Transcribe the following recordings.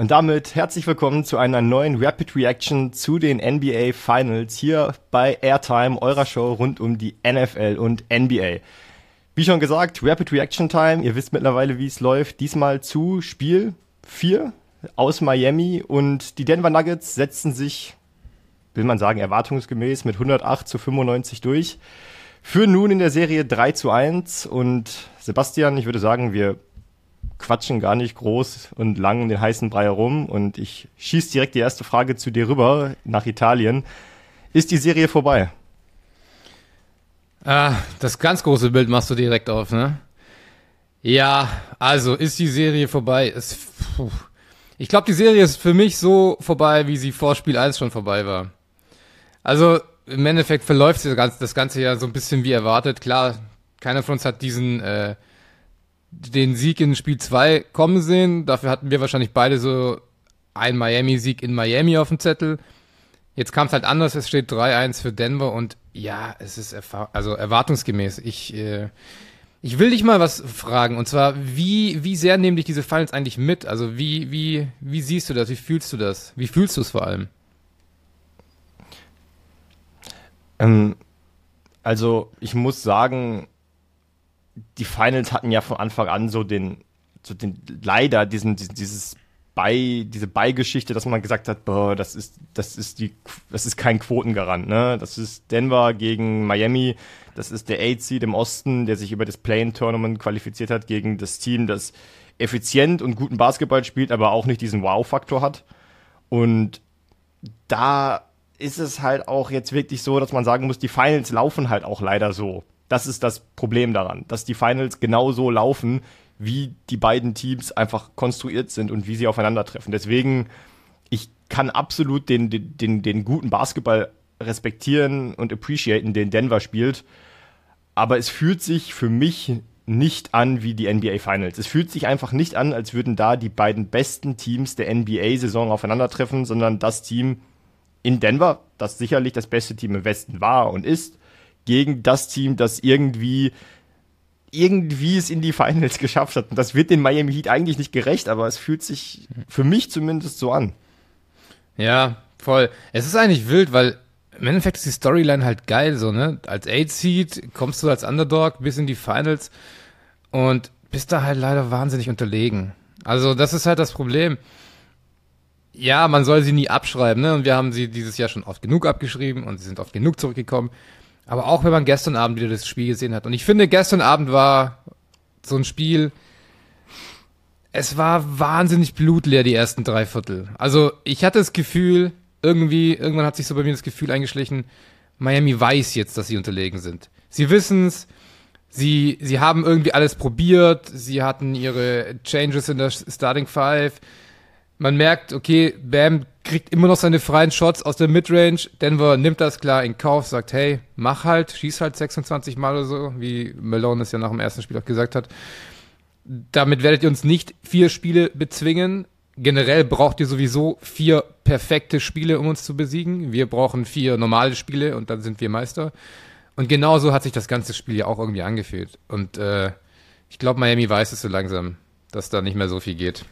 Und damit herzlich willkommen zu einer neuen Rapid Reaction zu den NBA Finals hier bei Airtime, eurer Show rund um die NFL und NBA. Wie schon gesagt, Rapid Reaction Time. Ihr wisst mittlerweile, wie es läuft. Diesmal zu Spiel 4 aus Miami und die Denver Nuggets setzen sich, will man sagen, erwartungsgemäß mit 108 zu 95 durch. Führen nun in der Serie 3 zu 1 und Sebastian, ich würde sagen, wir quatschen gar nicht groß und lang den heißen Brei herum und ich schieß direkt die erste Frage zu dir rüber nach Italien. Ist die Serie vorbei? Ah, das ganz große Bild machst du direkt auf, ne? Ja, also ist die Serie vorbei. Es. Ich glaube, die Serie ist für mich so vorbei, wie sie vor Spiel 1 schon vorbei war. Also im Endeffekt verläuft das Ganze, das Ganze ja so ein bisschen wie erwartet. Klar, keiner von uns hat diesen äh, den Sieg in Spiel 2 kommen sehen. Dafür hatten wir wahrscheinlich beide so einen Miami-Sieg in Miami auf dem Zettel. Jetzt kam es halt anders, es steht 3-1 für Denver und ja, es ist also erwartungsgemäß. Ich, äh, ich will dich mal was fragen und zwar, wie, wie sehr nehmen dich diese Finals eigentlich mit? Also wie, wie, wie siehst du das? Wie fühlst du das? Wie fühlst du es vor allem? Ähm, also ich muss sagen, die Finals hatten ja von Anfang an so den, so den leider diesen dieses bei diese Beigeschichte, dass man gesagt hat, boah, das ist das ist die das ist kein Quotengarant, ne? Das ist Denver gegen Miami, das ist der Eight Seed im Osten, der sich über das Play-in Tournament qualifiziert hat gegen das Team, das effizient und guten Basketball spielt, aber auch nicht diesen Wow-Faktor hat. Und da ist es halt auch jetzt wirklich so, dass man sagen muss, die Finals laufen halt auch leider so. Das ist das Problem daran, dass die Finals genau so laufen, wie die beiden Teams einfach konstruiert sind und wie sie aufeinandertreffen. Deswegen, ich kann absolut den, den, den, den guten Basketball respektieren und appreciaten, den Denver spielt. Aber es fühlt sich für mich nicht an wie die NBA Finals. Es fühlt sich einfach nicht an, als würden da die beiden besten Teams der NBA-Saison aufeinandertreffen, sondern das Team in Denver, das sicherlich das beste Team im Westen war und ist, gegen das Team, das irgendwie irgendwie es in die Finals geschafft hat. Und das wird den Miami Heat eigentlich nicht gerecht, aber es fühlt sich für mich zumindest so an. Ja, voll. Es ist eigentlich wild, weil im Endeffekt ist die Storyline halt geil, so, ne? Als Eight Seed kommst du als Underdog bis in die Finals und bist da halt leider wahnsinnig unterlegen. Also, das ist halt das Problem. Ja, man soll sie nie abschreiben, ne? Und wir haben sie dieses Jahr schon oft genug abgeschrieben und sie sind oft genug zurückgekommen. Aber auch wenn man gestern Abend wieder das Spiel gesehen hat. Und ich finde, gestern Abend war so ein Spiel, es war wahnsinnig blutleer, die ersten drei Viertel. Also ich hatte das Gefühl, irgendwie, irgendwann hat sich so bei mir das Gefühl eingeschlichen, Miami weiß jetzt, dass sie unterlegen sind. Sie wissen's, sie, sie haben irgendwie alles probiert, sie hatten ihre Changes in der Starting Five. Man merkt, okay, Bam kriegt immer noch seine freien Shots aus der Midrange. Denver nimmt das klar in Kauf, sagt, hey, mach halt, schieß halt 26 Mal oder so, wie Malone es ja nach dem ersten Spiel auch gesagt hat. Damit werdet ihr uns nicht vier Spiele bezwingen. Generell braucht ihr sowieso vier perfekte Spiele, um uns zu besiegen. Wir brauchen vier normale Spiele und dann sind wir Meister. Und genauso hat sich das ganze Spiel ja auch irgendwie angefühlt. Und äh, ich glaube, Miami weiß es so langsam, dass da nicht mehr so viel geht.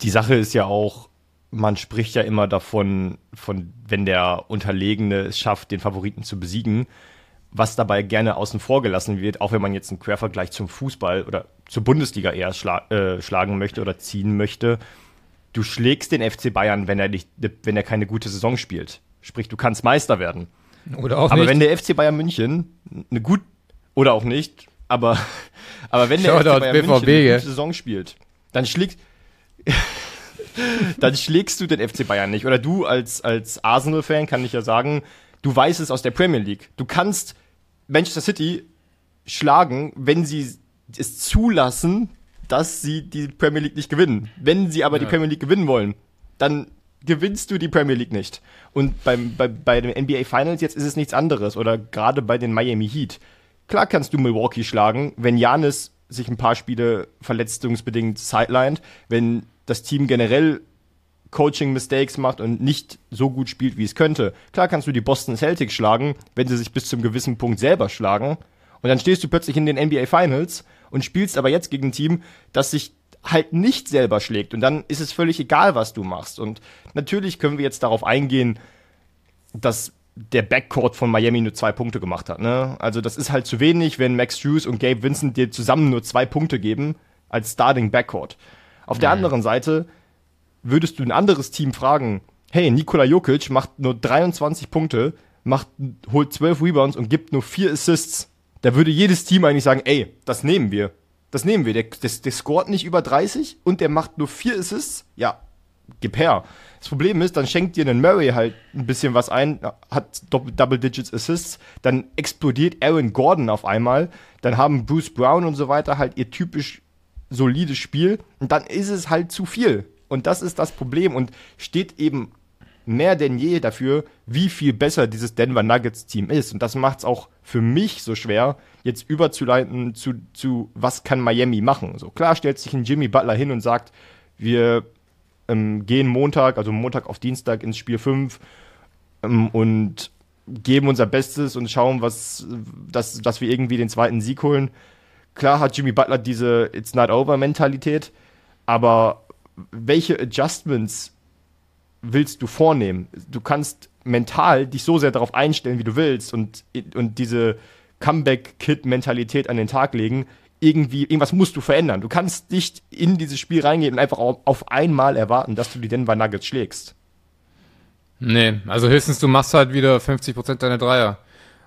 Die Sache ist ja auch, man spricht ja immer davon, von wenn der Unterlegene es schafft, den Favoriten zu besiegen, was dabei gerne außen vor gelassen wird, auch wenn man jetzt einen Quervergleich zum Fußball oder zur Bundesliga eher schla äh, schlagen möchte oder ziehen möchte. Du schlägst den FC Bayern, wenn er nicht, wenn er keine gute Saison spielt. Sprich, du kannst Meister werden. Oder auch aber nicht. wenn der FC Bayern München eine gut oder auch nicht, aber aber wenn der Shoutout FC Bayern BVB, München eine gute Saison spielt, dann schlägt dann schlägst du den FC Bayern nicht oder du als als Arsenal Fan kann ich ja sagen, du weißt es aus der Premier League. Du kannst Manchester City schlagen, wenn sie es zulassen, dass sie die Premier League nicht gewinnen. Wenn sie aber die Premier League gewinnen wollen, dann gewinnst du die Premier League nicht. Und beim, bei, bei den NBA Finals jetzt ist es nichts anderes oder gerade bei den Miami Heat. Klar kannst du Milwaukee schlagen, wenn Janis sich ein paar Spiele verletzungsbedingt sidelined, wenn das Team generell Coaching-Mistakes macht und nicht so gut spielt, wie es könnte. Klar kannst du die Boston Celtics schlagen, wenn sie sich bis zum gewissen Punkt selber schlagen. Und dann stehst du plötzlich in den NBA Finals und spielst aber jetzt gegen ein Team, das sich halt nicht selber schlägt. Und dann ist es völlig egal, was du machst. Und natürlich können wir jetzt darauf eingehen, dass der Backcourt von Miami nur zwei Punkte gemacht hat. Ne? Also das ist halt zu wenig, wenn Max Hughes und Gabe Vincent dir zusammen nur zwei Punkte geben als Starting Backcourt. Auf der anderen Seite würdest du ein anderes Team fragen, hey, Nikola Jokic macht nur 23 Punkte, macht, holt 12 Rebounds und gibt nur vier Assists, da würde jedes Team eigentlich sagen, ey, das nehmen wir. Das nehmen wir. Der, der, der scoret nicht über 30 und der macht nur vier Assists. Ja, gib her. Das Problem ist, dann schenkt dir einen Murray halt ein bisschen was ein, hat Double Digits Assists, dann explodiert Aaron Gordon auf einmal, dann haben Bruce Brown und so weiter halt ihr typisch solides Spiel und dann ist es halt zu viel. Und das ist das Problem und steht eben mehr denn je dafür, wie viel besser dieses Denver Nuggets Team ist. Und das macht es auch für mich so schwer, jetzt überzuleiten zu, zu, was kann Miami machen. So klar stellt sich ein Jimmy Butler hin und sagt, wir ähm, gehen Montag, also Montag auf Dienstag ins Spiel 5 ähm, und geben unser Bestes und schauen, was, dass, dass wir irgendwie den zweiten Sieg holen. Klar hat Jimmy Butler diese It's not over Mentalität, aber welche Adjustments willst du vornehmen? Du kannst mental dich so sehr darauf einstellen, wie du willst und, und diese Comeback-Kid-Mentalität an den Tag legen. Irgendwie, irgendwas musst du verändern. Du kannst nicht in dieses Spiel reingehen und einfach auf, einmal erwarten, dass du die Denver Nuggets schlägst. Nee, also höchstens du machst halt wieder 50% deiner Dreier.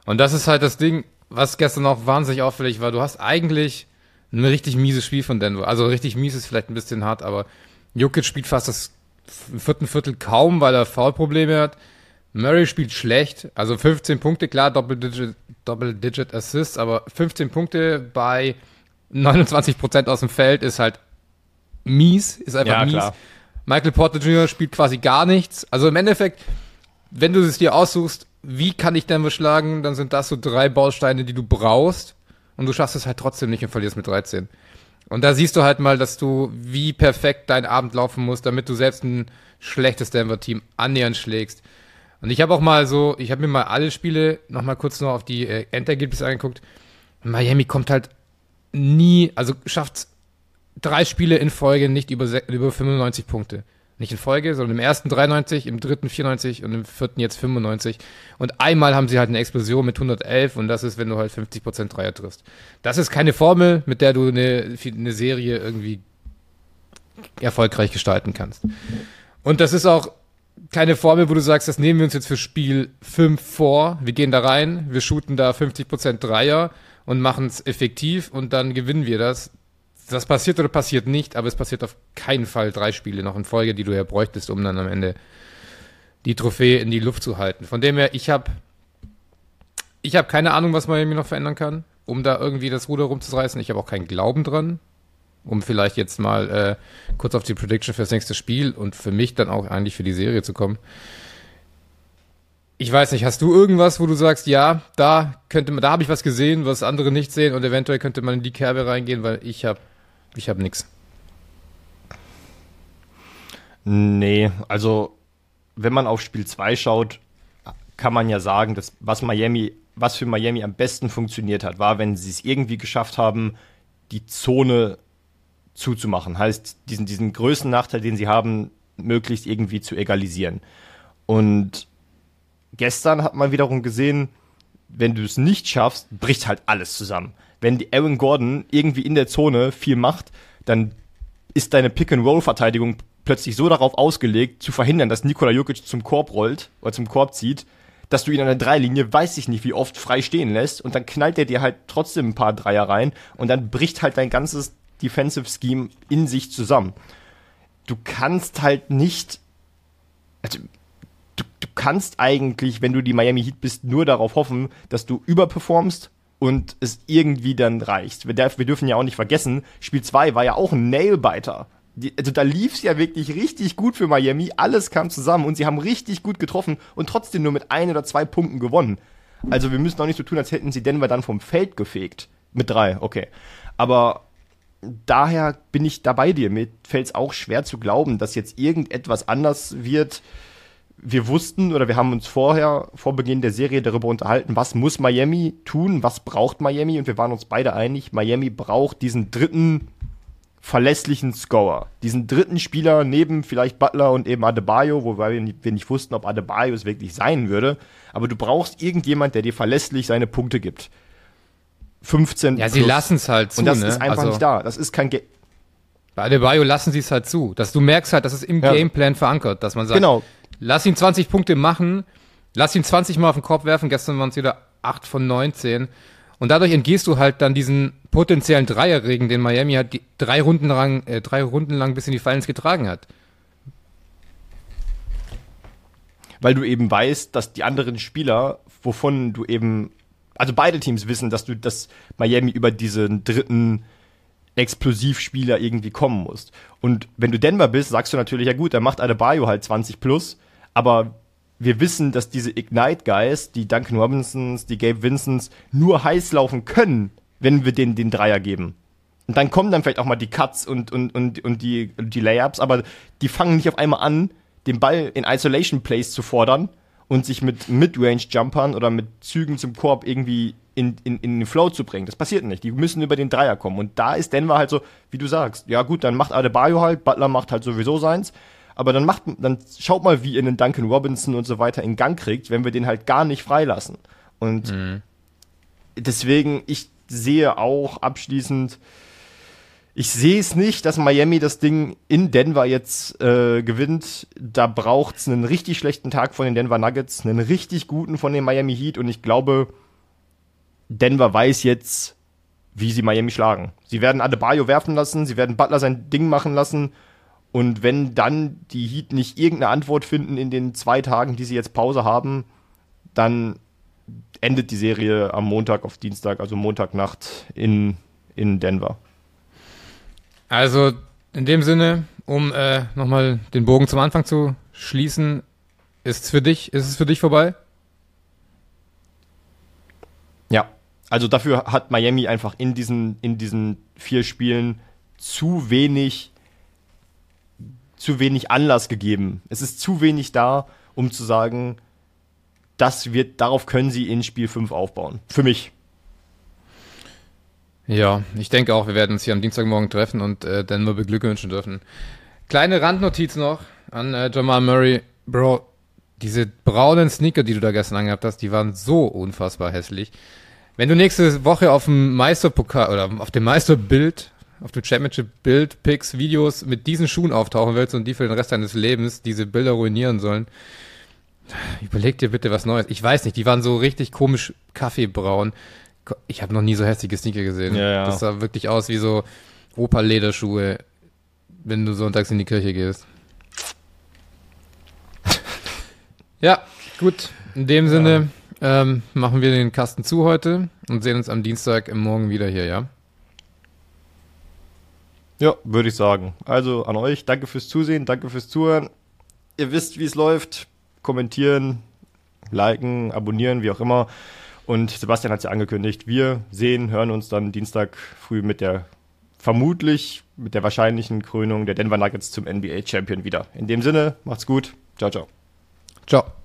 Und das ist halt das Ding, was gestern auch wahnsinnig auffällig war. Du hast eigentlich ein richtig mieses Spiel von Denver. Also richtig mies ist vielleicht ein bisschen hart, aber Jokic spielt fast das vierten Viertel kaum, weil er Foulprobleme hat. Murray spielt schlecht, also 15 Punkte, klar, Double-Digit Double -Digit Assists, aber 15 Punkte bei 29% aus dem Feld ist halt mies, ist einfach Ja, mies. klar. Michael Porter Jr. spielt quasi gar nichts. Also im Endeffekt, wenn du es dir aussuchst, wie kann ich Denver schlagen, dann sind das so drei Bausteine, die du brauchst und du schaffst es halt trotzdem nicht und verlierst mit 13. Und da siehst du halt mal, dass du wie perfekt dein Abend laufen musst, damit du selbst ein schlechtes Denver-Team annähernd schlägst. Und ich habe auch mal so, ich habe mir mal alle Spiele noch mal kurz nur auf die äh, Endergebnisse angeguckt. Miami kommt halt nie, also schafft drei Spiele in Folge nicht über, über 95 Punkte. Nicht in Folge, sondern im ersten 93, im dritten 94 und im vierten jetzt 95. Und einmal haben sie halt eine Explosion mit 111 und das ist, wenn du halt 50% Dreier triffst. Das ist keine Formel, mit der du eine, eine Serie irgendwie erfolgreich gestalten kannst. Und das ist auch keine Formel, wo du sagst, das nehmen wir uns jetzt für Spiel 5 vor. Wir gehen da rein, wir shooten da 50% Dreier und machen es effektiv und dann gewinnen wir das. Das passiert oder passiert nicht, aber es passiert auf keinen Fall drei Spiele noch in Folge, die du ja bräuchtest, um dann am Ende die Trophäe in die Luft zu halten. Von dem her, ich habe ich hab keine Ahnung, was Miami noch verändern kann, um da irgendwie das Ruder rumzureißen. Ich habe auch keinen Glauben dran, um vielleicht jetzt mal äh, kurz auf die Prediction fürs nächste Spiel und für mich dann auch eigentlich für die Serie zu kommen. Ich weiß nicht, hast du irgendwas, wo du sagst, ja, da könnte man, da habe ich was gesehen, was andere nicht sehen und eventuell könnte man in die Kerbe reingehen, weil ich habe ich habe nix. Nee, also wenn man auf Spiel 2 schaut, kann man ja sagen, dass was Miami, was für Miami am besten funktioniert hat, war, wenn sie es irgendwie geschafft haben, die Zone zuzumachen. Heißt, diesen, diesen größten Nachteil, den sie haben, möglichst irgendwie zu egalisieren. Und gestern hat man wiederum gesehen, wenn du es nicht schaffst, bricht halt alles zusammen. Wenn die Aaron Gordon irgendwie in der Zone viel macht, dann ist deine Pick-and-Roll-Verteidigung plötzlich so darauf ausgelegt, zu verhindern, dass Nikola Jokic zum Korb rollt oder zum Korb zieht, dass du ihn an der Dreilinie, weiß ich nicht, wie oft frei stehen lässt und dann knallt er dir halt trotzdem ein paar Dreier rein und dann bricht halt dein ganzes Defensive Scheme in sich zusammen. Du kannst halt nicht, also kannst eigentlich, wenn du die Miami Heat bist, nur darauf hoffen, dass du überperformst und es irgendwie dann reicht. Wir, dürfen ja auch nicht vergessen, Spiel 2 war ja auch ein Nailbiter. Also da lief es ja wirklich richtig gut für Miami, alles kam zusammen und sie haben richtig gut getroffen und trotzdem nur mit ein oder zwei Punkten gewonnen. Also wir müssen auch nicht so tun, als hätten sie Denver dann vom Feld gefegt. Mit drei, okay. Aber daher bin ich da bei dir. Mir fällt es auch schwer zu glauben, dass jetzt irgendetwas anders wird. Wir wussten oder wir haben uns vorher, vor Beginn der Serie darüber unterhalten, was muss Miami tun, was braucht Miami und wir waren uns beide einig, Miami braucht diesen dritten verlässlichen Scorer. Diesen dritten Spieler neben vielleicht Butler und eben Adebayo, wobei wir nicht, wir nicht wussten, ob Adebayo es wirklich sein würde. Aber du brauchst irgendjemand, der dir verlässlich seine Punkte gibt. 15 Ja, sie lassen es halt zu, Und das ne? ist einfach also, nicht da. Das ist kein Ge Bei Adebayo lassen sie es halt zu. Dass du merkst halt, das ist im Ja. Gameplan verankert, dass man sagt, Genau. Lass ihn 20 Punkte machen, lass ihn 20 Mal auf den Kopf werfen, gestern waren es wieder 8 von 19. Und dadurch entgehst du halt dann diesen potenziellen Dreierregen, den Miami halt die drei Runden lang, äh, drei Runden lang bis in die Finals getragen hat. weil du eben weißt, dass die anderen Spieler, wovon du eben, also beide Teams wissen, dass du, dass Miami über diesen dritten Explosivspieler irgendwie kommen musst. Und wenn du Denver bist, sagst du natürlich, ja gut, dann macht Adebayo halt 20 plus, aber wir wissen, dass diese Ignite Guys, die Duncan Robinsons, die Gabe Vincents, nur heiß laufen können, wenn wir denen den Dreier geben. Und dann kommen dann vielleicht auch mal die Cuts und, und, und, und die, die Layups, aber die fangen nicht auf einmal an, den Ball in Isolation Plays zu fordern und sich mit Midrange-Jumpern oder mit Zügen zum Korb irgendwie in, in, in den Flow zu bringen. Das passiert nicht. Die müssen über den Dreier kommen. Und da ist Denver halt so, wie du sagst, ja gut, dann macht Adebayo halt, Butler macht halt sowieso seins. Aber dann macht, dann schaut mal, wie ihr einen Duncan Robinson und so weiter in Gang kriegt, wenn wir den halt gar nicht freilassen. Und deswegen, ich sehe auch abschließend, ich sehe es nicht, dass Miami das Ding in Denver jetzt äh, gewinnt. Da braucht es einen richtig schlechten Tag von den Denver Nuggets, einen richtig guten von den Miami Heat und ich glaube, Denver weiß jetzt, wie sie Miami schlagen. Sie werden Adebayo werfen lassen, sie werden Butler sein Ding machen lassen und wenn dann die Heat nicht irgendeine Antwort finden in den zwei Tagen, die sie jetzt Pause haben, dann endet die Serie am Montag auf Dienstag, also Montagnacht in, in Denver. Also in dem Sinne, um äh, nochmal den Bogen zum Anfang zu schließen, ist es für dich, ist es für dich vorbei? Ja, also dafür hat Miami einfach in diesen, in diesen vier Spielen zu wenig, zu wenig Anlass gegeben. Es ist zu wenig da, um zu sagen, das wird, darauf können sie in Spiel 5 aufbauen. Für mich. Ja, ich denke auch, wir werden uns hier am Dienstagmorgen treffen und äh, Denver beglückwünschen dürfen. Kleine Randnotiz noch an äh, Jamal Murray. Bro, diese braunen Sneaker, die du da gestern angehabt hast, die waren so unfassbar hässlich. Wenn du nächste Woche auf dem Meisterpokal oder auf dem Meisterbild, auf dem Championship Bild Picks Videos mit diesen Schuhen auftauchen willst und die für den Rest deines Lebens diese Bilder ruinieren sollen, überleg dir bitte was Neues. Ich weiß nicht, die waren so richtig komisch kaffeebraun. Ich habe noch nie so hässliche Sneaker gesehen. Ja, ja. Das sah wirklich aus wie so Opa-Lederschuhe, wenn du sonntags in die Kirche gehst. ja, gut. In dem Sinne ähm, machen wir den Kasten zu heute und sehen uns am Dienstag im Morgen wieder hier, ja? Ja, würde ich sagen. Also an euch, danke fürs Zusehen, danke fürs Zuhören. Ihr wisst, wie es läuft. Kommentieren, liken, abonnieren, wie auch immer. Und Sebastian hat es ja angekündigt. Wir sehen, hören uns dann Dienstag früh mit der vermutlich mit der wahrscheinlichen Krönung der Denver Nuggets zum NBA Champion wieder. In dem Sinne, macht's gut. Ciao, ciao. Ciao.